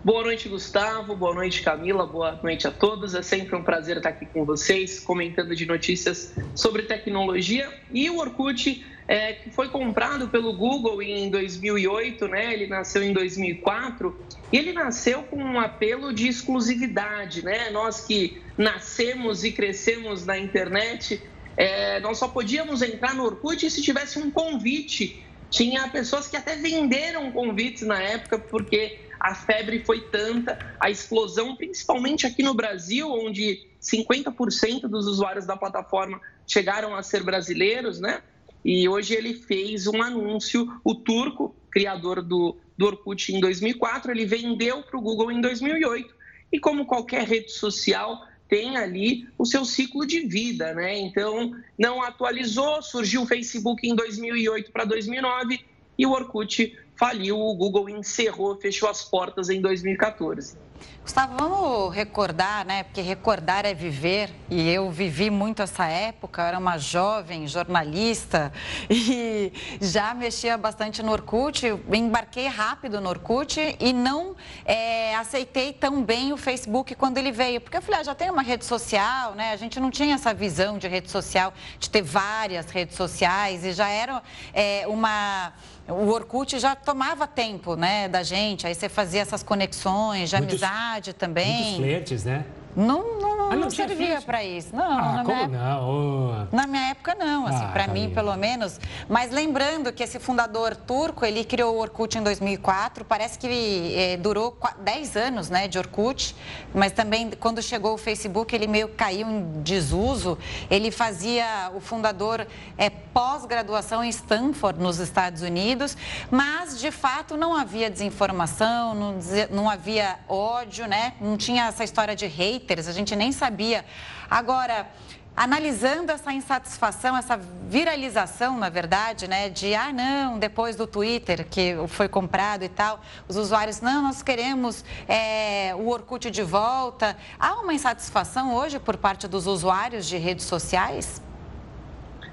G: Boa noite, Gustavo. Boa noite, Camila. Boa noite a todos. É sempre um prazer estar aqui com vocês, comentando de notícias sobre tecnologia. E o Orkut, é, que foi comprado pelo Google em 2008, né? Ele nasceu em 2004 e ele nasceu com um apelo de exclusividade, né? Nós que nascemos e crescemos na internet, é, nós só podíamos entrar no Orkut se tivesse um convite. Tinha pessoas que até venderam convites na época, porque a febre foi tanta, a explosão, principalmente aqui no Brasil, onde 50% dos usuários da plataforma chegaram a ser brasileiros, né? E hoje ele fez um anúncio, o Turco, criador do, do Orkut em 2004, ele vendeu para o Google em 2008. E como qualquer rede social, tem ali o seu ciclo de vida, né? Então, não atualizou, surgiu o Facebook em 2008 para 2009 e o Orkut faliu, o Google encerrou, fechou as portas em 2014.
A: Gustavo, vamos recordar, né? Porque recordar é viver e eu vivi muito essa época. Eu era uma jovem jornalista *laughs* e já mexia bastante no Orkut. Embarquei rápido no Orkut e não é, aceitei tão bem o Facebook quando ele veio, porque eu falei, ah, já tem uma rede social, né? A gente não tinha essa visão de rede social, de ter várias redes sociais e já era é, uma o Orkut já tomava tempo, né, da gente. Aí você fazia essas conexões de muitos, amizade também.
B: Muitos flertes, né?
A: Não, não, não, ah, não servia para isso. Não,
B: ah,
A: na, minha
B: não?
A: Época, na minha época não, assim, ah, para mim pelo menos. Mas lembrando que esse fundador turco, ele criou o Orkut em 2004, parece que eh, durou 10 anos, né, de Orkut, mas também quando chegou o Facebook, ele meio caiu em desuso. Ele fazia o fundador é, pós-graduação em Stanford, nos Estados Unidos, mas de fato não havia desinformação, não, não havia ódio, né? Não tinha essa história de hate haters, a gente nem sabia. Agora, analisando essa insatisfação, essa viralização, na verdade, né, de ah, não, depois do Twitter que foi comprado e tal, os usuários, não, nós queremos é, o Orkut de volta. Há uma insatisfação hoje por parte dos usuários de redes sociais?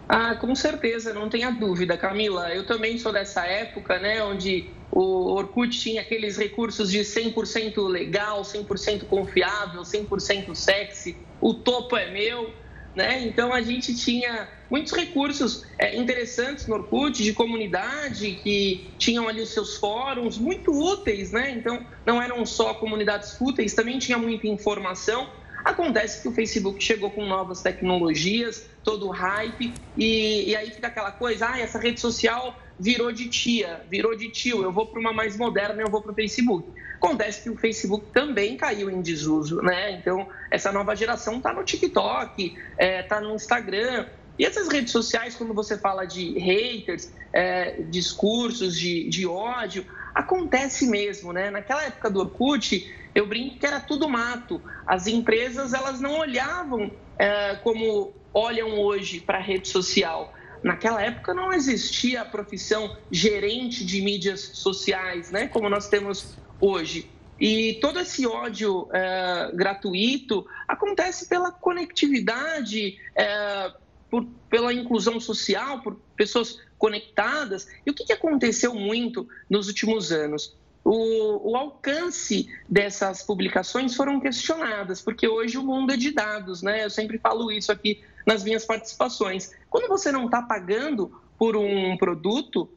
G: Ah, com certeza, não tenha dúvida, Camila. Eu também sou dessa época, né, onde o Orkut tinha aqueles recursos de 100% legal, 100% confiável, 100% sexy, o topo é meu. né? Então a gente tinha muitos recursos é, interessantes no Orkut, de comunidade, que tinham ali os seus fóruns, muito úteis, né? Então não eram só comunidades fúteis, também tinha muita informação. Acontece que o Facebook chegou com novas tecnologias, todo hype, e, e aí fica aquela coisa, ah, essa rede social virou de tia, virou de tio, eu vou para uma mais moderna, eu vou para o Facebook. Acontece que o Facebook também caiu em desuso, né? Então, essa nova geração está no TikTok, está é, tá no Instagram. E essas redes sociais, quando você fala de haters, é, discursos de, de ódio, acontece mesmo, né? Naquela época do Orkut, eu brinco que era tudo mato. As empresas, elas não olhavam é, como olham hoje para a rede social Naquela época não existia a profissão gerente de mídias sociais, né? Como nós temos hoje. E todo esse ódio é, gratuito acontece pela conectividade, é, por, pela inclusão social, por pessoas conectadas. E o que, que aconteceu muito nos últimos anos? O, o, alcance dessas publicações foram questionadas, porque hoje o mundo é de dados, né? Eu sempre falo isso aqui nas minhas participações. Quando você não está pagando por um produto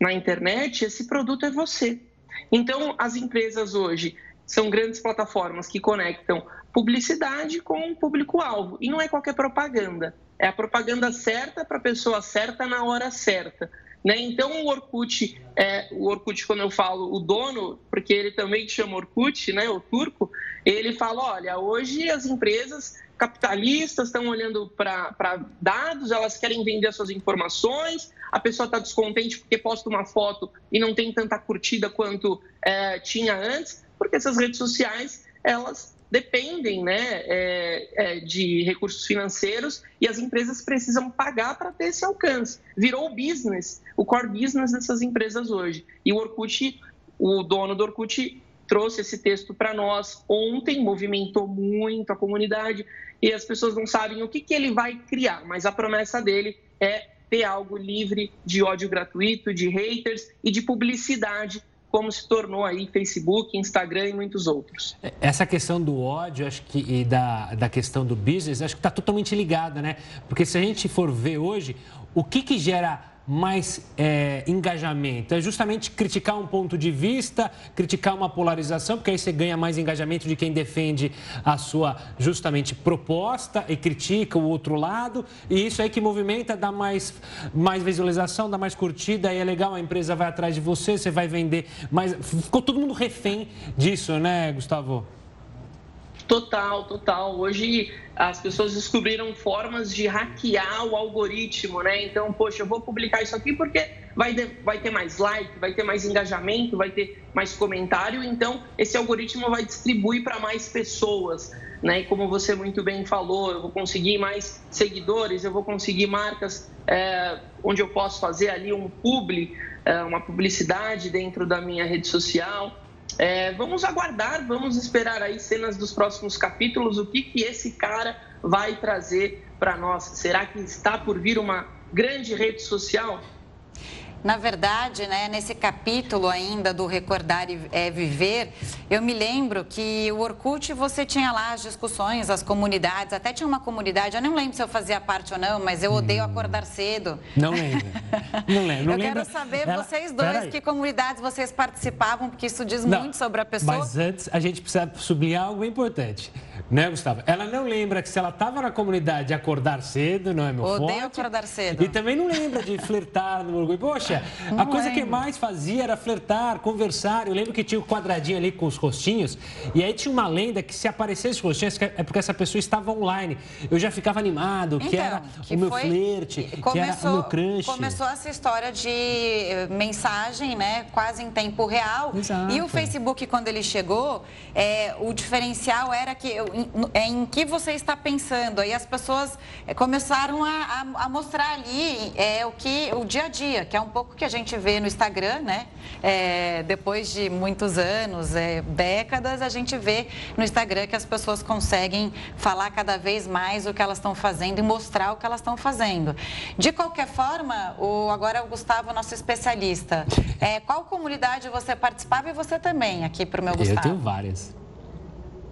G: na internet, esse produto é você. Então, as empresas hoje são grandes plataformas que conectam publicidade com o público-alvo. E não é qualquer propaganda. É a propaganda certa para a pessoa certa na hora certa. Né? Então, o Orkut, é, o Orkut, quando eu falo o dono, porque ele também chama Orkut, né, o turco, ele fala: olha, hoje as empresas capitalistas estão olhando para dados, elas querem vender suas informações, a pessoa está descontente porque posta uma foto e não tem tanta curtida quanto é, tinha antes, porque essas redes sociais, elas dependem né, é, é, de recursos financeiros e as empresas precisam pagar para ter esse alcance. Virou o business, o core business dessas empresas hoje. E o Orkut, o dono do Orkut trouxe esse texto para nós ontem, movimentou muito a comunidade e as pessoas não sabem o que, que ele vai criar, mas a promessa dele é ter algo livre de ódio gratuito, de haters e de publicidade como se tornou aí Facebook, Instagram e muitos outros.
B: Essa questão do ódio, acho que e da, da questão do business, acho que está totalmente ligada, né? Porque se a gente for ver hoje, o que, que gera mais é, engajamento? É justamente criticar um ponto de vista, criticar uma polarização, porque aí você ganha mais engajamento de quem defende a sua justamente proposta e critica o outro lado. E isso aí que movimenta, dá mais, mais visualização, dá mais curtida, aí é legal, a empresa vai atrás de você, você vai vender. Mas ficou todo mundo refém disso, né, Gustavo?
G: Total, total. Hoje as pessoas descobriram formas de hackear o algoritmo, né? Então, poxa, eu vou publicar isso aqui porque vai, vai ter mais like, vai ter mais engajamento, vai ter mais comentário. Então, esse algoritmo vai distribuir para mais pessoas, né? E como você muito bem falou, eu vou conseguir mais seguidores, eu vou conseguir marcas é, onde eu posso fazer ali um publi, é, uma publicidade dentro da minha rede social. É, vamos aguardar, vamos esperar aí cenas dos próximos capítulos, o que, que esse cara vai trazer para nós. Será que está por vir uma grande rede social?
A: Na verdade, né, nesse capítulo ainda do Recordar e é, Viver, eu me lembro que o Orkut você tinha lá as discussões, as comunidades, até tinha uma comunidade, eu não lembro se eu fazia parte ou não, mas eu odeio hum. acordar cedo.
B: Não lembro. Não lembro. Não *laughs*
A: eu
B: lembro.
A: quero saber, Ela... vocês dois, que comunidades vocês participavam, porque isso diz não, muito sobre a pessoa.
B: Mas antes, a gente precisa sublinhar algo importante. Né, Gustavo? Ela não lembra que se ela estava na comunidade de acordar cedo, não é meu
A: Odeio
B: forte.
A: Odeio acordar cedo.
B: E também não lembra de flertar no orgulho. Poxa, não a coisa lembro. que mais fazia era flertar, conversar. Eu lembro que tinha o um quadradinho ali com os rostinhos. E aí tinha uma lenda que se aparecesse os rostinhos é porque essa pessoa estava online. Eu já ficava animado, então, que era que o meu foi... flerte, começou, que era o meu crush.
A: Começou essa história de eh, mensagem, né? Quase em tempo real. Exato. E o Facebook, quando ele chegou, é, o diferencial era que eu, em, é em que você está pensando. Aí as pessoas é, começaram a, a, a, mostrar ali é, o que o dia a dia, que é um pouco que a gente vê no Instagram, né? É, depois de muitos anos, é, décadas, a gente vê no Instagram que as pessoas conseguem falar cada vez mais o que elas estão fazendo e mostrar o que elas estão fazendo. De qualquer forma, o, agora o Gustavo, nosso especialista, é, qual comunidade você participava e você também, aqui para o meu Gustavo?
B: Eu tenho várias.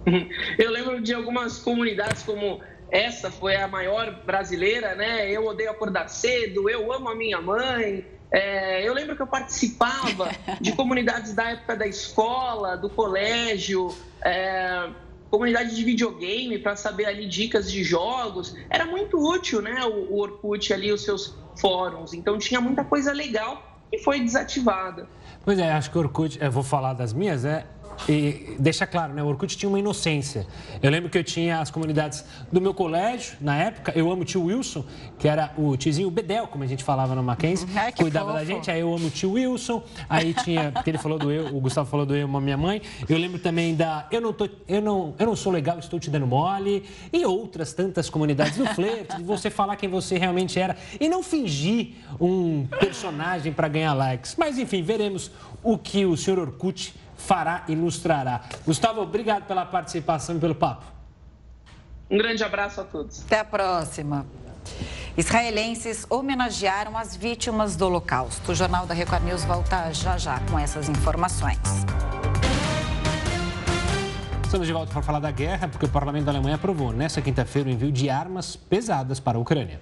B: *laughs*
G: Eu lembro de algumas comunidades como essa foi a maior brasileira, né? Eu odeio acordar cedo, eu amo a minha mãe. É, eu lembro que eu participava *laughs* de comunidades da época da escola, do colégio, é, comunidade de videogame para saber ali dicas de jogos. Era muito útil, né? O, o Orkut ali, os seus fóruns. Então tinha muita coisa legal e foi desativada.
B: Pois é, acho que o Orkut, eu vou falar das minhas, é e deixa claro, né? O Orkut tinha uma inocência. Eu lembro que eu tinha as comunidades do meu colégio, na época, eu amo o tio Wilson, que era o tiozinho Bedel, como a gente falava no Mackenzie, Ai, cuidava fofo. da gente, aí eu amo o tio Wilson, aí tinha, porque ele falou do eu, o Gustavo falou do eu, uma minha mãe. Eu lembro também da eu não, tô, eu não, eu não sou legal, estou te dando mole, e outras tantas comunidades do flerte, de você falar quem você realmente era e não fingir um personagem para ganhar likes. Mas enfim, veremos o que o senhor Orkut fará e ilustrará. Gustavo, obrigado pela participação e pelo papo.
G: Um grande abraço a todos.
A: Até a próxima. Israelenses homenagearam as vítimas do Holocausto. O Jornal da Record News volta já já com essas informações.
B: Estamos de volta para falar da guerra, porque o parlamento da Alemanha aprovou nesta quinta-feira o envio de armas pesadas para a Ucrânia.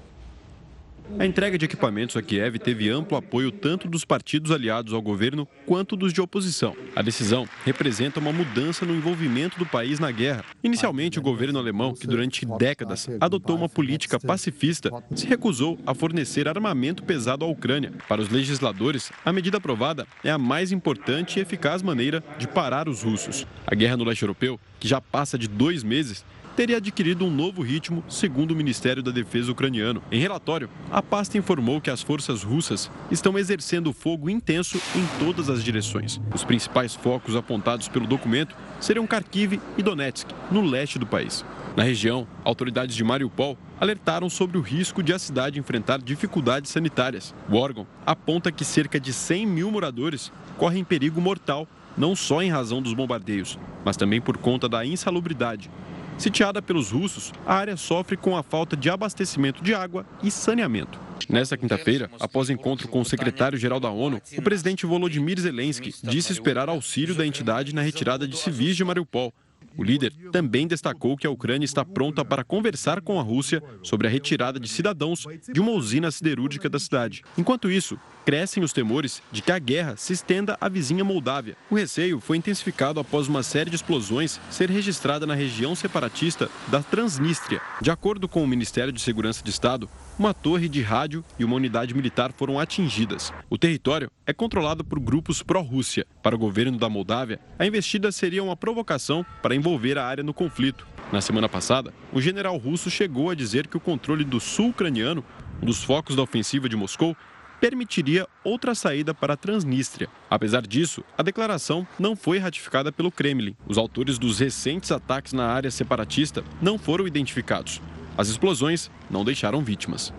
H: A entrega de equipamentos a Kiev teve amplo apoio tanto dos partidos aliados ao governo quanto dos de oposição. A decisão representa uma mudança no envolvimento do país na guerra. Inicialmente, o governo alemão, que durante décadas adotou uma política pacifista, se recusou a fornecer armamento pesado à Ucrânia. Para os legisladores, a medida aprovada é a mais importante e eficaz maneira de parar os russos. A guerra no leste europeu, que já passa de dois meses, teria adquirido um novo ritmo, segundo o Ministério da Defesa ucraniano. Em relatório, a pasta informou que as forças russas estão exercendo fogo intenso em todas as direções. Os principais focos apontados pelo documento seriam Kharkiv e Donetsk, no leste do país. Na região, autoridades de Mariupol alertaram sobre o risco de a cidade enfrentar dificuldades sanitárias. O órgão aponta que cerca de 100 mil moradores correm perigo mortal, não só em razão dos bombardeios, mas também por conta da insalubridade Sitiada pelos russos, a área sofre com a falta de abastecimento de água e saneamento. Nesta quinta-feira, após encontro com o secretário-geral da ONU, o presidente Volodymyr Zelensky disse esperar auxílio da entidade na retirada de civis de Mariupol, o líder também destacou que a Ucrânia está pronta para conversar com a Rússia sobre a retirada de cidadãos de uma usina siderúrgica da cidade. Enquanto isso, crescem os temores de que a guerra se estenda à vizinha Moldávia. O receio foi intensificado após uma série de explosões ser registrada na região separatista da Transnistria. De acordo com o Ministério de Segurança de Estado, uma torre de rádio e uma unidade militar foram atingidas. O território é controlado por grupos pró-Rússia. Para o governo da Moldávia, a investida seria uma provocação para envolver a área no conflito. Na semana passada, o general russo chegou a dizer que o controle do sul ucraniano, um dos focos da ofensiva de Moscou, permitiria outra saída para a Transnistria. Apesar disso, a declaração não foi ratificada pelo Kremlin. Os autores dos recentes ataques na área separatista não foram identificados. As explosões não deixaram vítimas.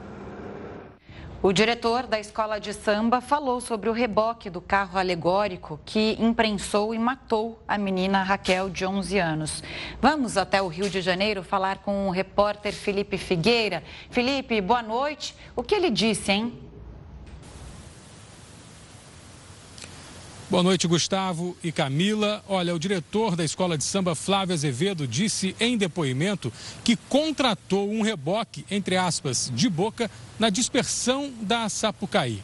A: O diretor da escola de samba falou sobre o reboque do carro alegórico que imprensou e matou a menina Raquel, de 11 anos. Vamos até o Rio de Janeiro falar com o repórter Felipe Figueira. Felipe, boa noite. O que ele disse, hein?
I: Boa noite, Gustavo e Camila. Olha, o diretor da escola de samba, Flávio Azevedo, disse em depoimento que contratou um reboque, entre aspas, de boca na dispersão da Sapucaí.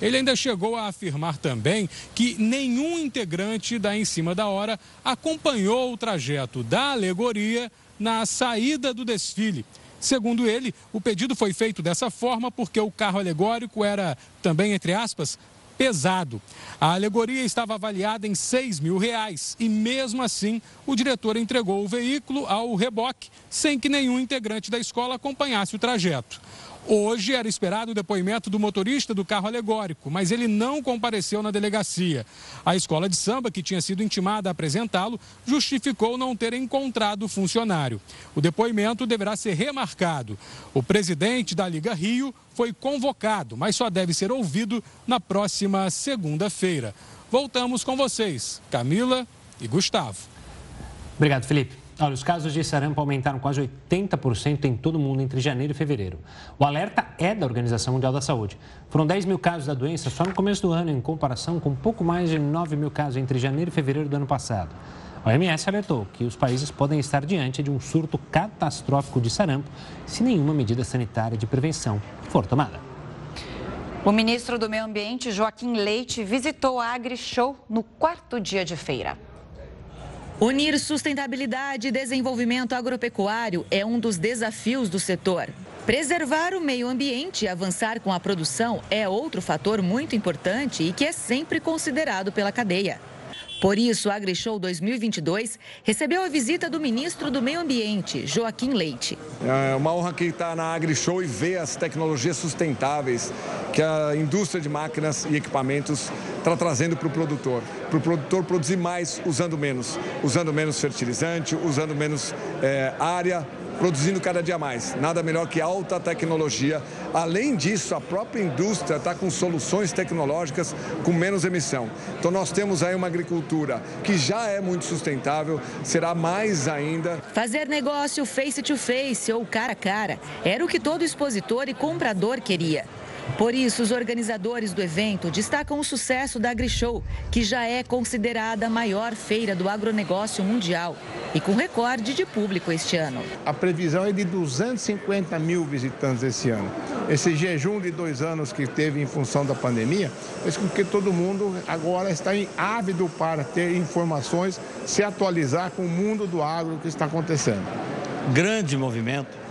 I: Ele ainda chegou a afirmar também que nenhum integrante da Em Cima da Hora acompanhou o trajeto da alegoria na saída do desfile. Segundo ele, o pedido foi feito dessa forma porque o carro alegórico era também, entre aspas, pesado. A alegoria estava avaliada em 6 mil reais e, mesmo assim, o diretor entregou o veículo ao reboque sem que nenhum integrante da escola acompanhasse o trajeto. Hoje era esperado o depoimento do motorista do carro alegórico, mas ele não compareceu na delegacia. A escola de samba, que tinha sido intimada a apresentá-lo, justificou não ter encontrado o funcionário. O depoimento deverá ser remarcado. O presidente da Liga Rio foi convocado, mas só deve ser ouvido na próxima segunda-feira. Voltamos com vocês, Camila e Gustavo.
B: Obrigado, Felipe. Olha, os casos de sarampo aumentaram quase 80% em todo o mundo entre janeiro e fevereiro. O alerta é da Organização Mundial da Saúde. Foram 10 mil casos da doença só no começo do ano, em comparação com pouco mais de 9 mil casos entre janeiro e fevereiro do ano passado. A OMS alertou que os países podem estar diante de um surto catastrófico de sarampo se nenhuma medida sanitária de prevenção for tomada.
A: O ministro do Meio Ambiente, Joaquim Leite, visitou a AgriShow no quarto dia de feira.
J: Unir sustentabilidade e desenvolvimento agropecuário é um dos desafios do setor. Preservar o meio ambiente e avançar com a produção é outro fator muito importante e que é sempre considerado pela cadeia. Por isso, o AgriShow 2022 recebeu a visita do ministro do Meio Ambiente, Joaquim Leite.
K: É uma honra aqui estar na AgriShow e ver as tecnologias sustentáveis que a indústria de máquinas e equipamentos está trazendo para o produtor. Para o produtor produzir mais usando menos, usando menos fertilizante, usando menos é, área, produzindo cada dia mais. Nada melhor que alta tecnologia. Além disso, a própria indústria está com soluções tecnológicas com menos emissão. Então, nós temos aí uma agricultura que já é muito sustentável, será mais ainda.
J: Fazer negócio face to face ou cara a cara era o que todo expositor e comprador queria. Por isso, os organizadores do evento destacam o sucesso da AgriShow, que já é considerada a maior feira do agronegócio mundial e com recorde de público este ano.
L: A previsão é de 250 mil visitantes esse ano. Esse jejum de dois anos que teve em função da pandemia fez com que todo mundo agora está ávido para ter informações, se atualizar com o mundo do agro que está acontecendo.
M: Grande movimento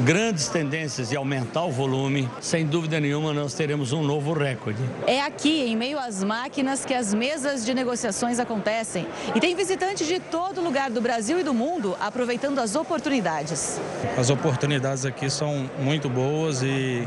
M: grandes tendências e aumentar o volume, sem dúvida nenhuma nós teremos um novo recorde.
J: É aqui, em meio às máquinas, que as mesas de negociações acontecem. E tem visitantes de todo lugar do Brasil e do mundo aproveitando as oportunidades.
N: As oportunidades aqui são muito boas e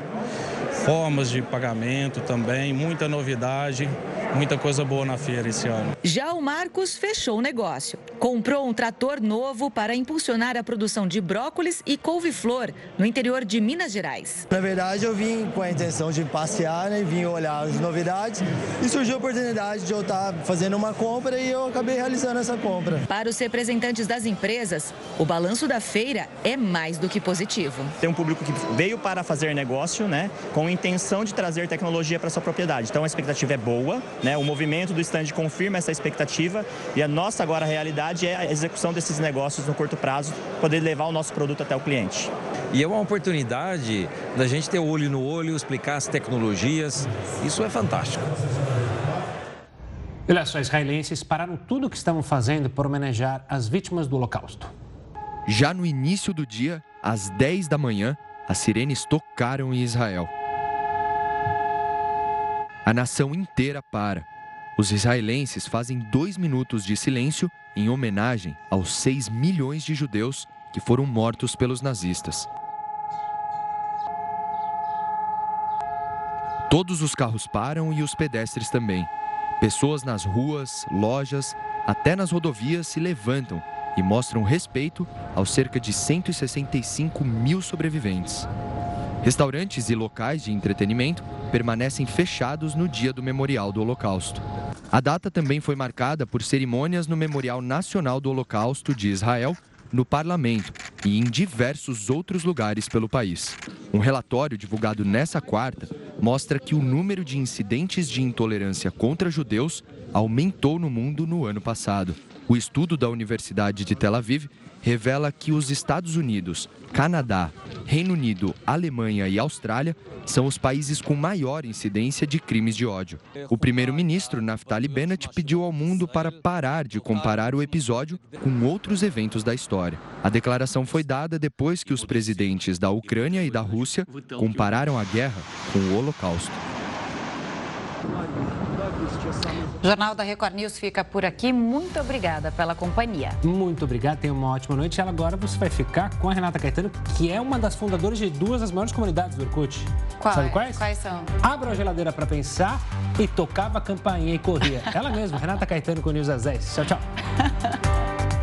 N: formas de pagamento também, muita novidade, muita coisa boa na feira esse ano.
J: Já o Marcos fechou o negócio. Comprou um trator novo para impulsionar a produção de brócolis e couve-flor no interior de Minas Gerais.
O: Na verdade, eu vim com a intenção de passear né, vim olhar as novidades e surgiu a oportunidade de eu estar fazendo uma compra e eu acabei realizando essa compra.
J: Para os representantes das empresas, o balanço da feira é mais do que positivo.
C: Tem um público que veio para fazer negócio, né, com intenção de trazer tecnologia para sua propriedade. Então a expectativa é boa, né? O movimento do stand confirma essa expectativa e a nossa agora realidade é a execução desses negócios no curto prazo, poder levar o nosso produto até o cliente.
P: E é uma oportunidade da gente ter olho no olho, explicar as tecnologias. Isso é fantástico.
B: Olha só, israelenses pararam tudo o que estavam fazendo para homenagear as vítimas do Holocausto.
Q: Já no início do dia, às 10 da manhã, as sirenes tocaram em Israel. A nação inteira para. Os israelenses fazem dois minutos de silêncio em homenagem aos seis milhões de judeus que foram mortos pelos nazistas. Todos os carros param e os pedestres também. Pessoas nas ruas, lojas, até nas rodovias se levantam e mostram respeito aos cerca de 165 mil sobreviventes. Restaurantes e locais de entretenimento permanecem fechados no dia do Memorial do Holocausto. A data também foi marcada por cerimônias no Memorial Nacional do Holocausto de Israel, no parlamento e em diversos outros lugares pelo país. Um relatório divulgado nessa quarta mostra que o número de incidentes de intolerância contra judeus aumentou no mundo no ano passado. O estudo da Universidade de Tel Aviv revela que os Estados Unidos, Canadá, Reino Unido, Alemanha e Austrália são os países com maior incidência de crimes de ódio. O primeiro-ministro Naftali Bennett pediu ao mundo para parar de comparar o episódio com outros eventos da história. A declaração foi dada depois que os presidentes da Ucrânia e da Rússia compararam a guerra com o Holocausto.
A: O Jornal da Record News fica por aqui. Muito obrigada pela companhia.
B: Muito obrigado, tenha uma ótima noite. E agora você vai ficar com a Renata Caetano, que é uma das fundadoras de duas das maiores comunidades do Orkut.
A: Qual
B: Sabe quais?
A: Quais são?
B: Abra a geladeira para pensar e tocava a campainha e corria. Ela mesma, Renata Caetano com o News às 10. Tchau, tchau. *laughs*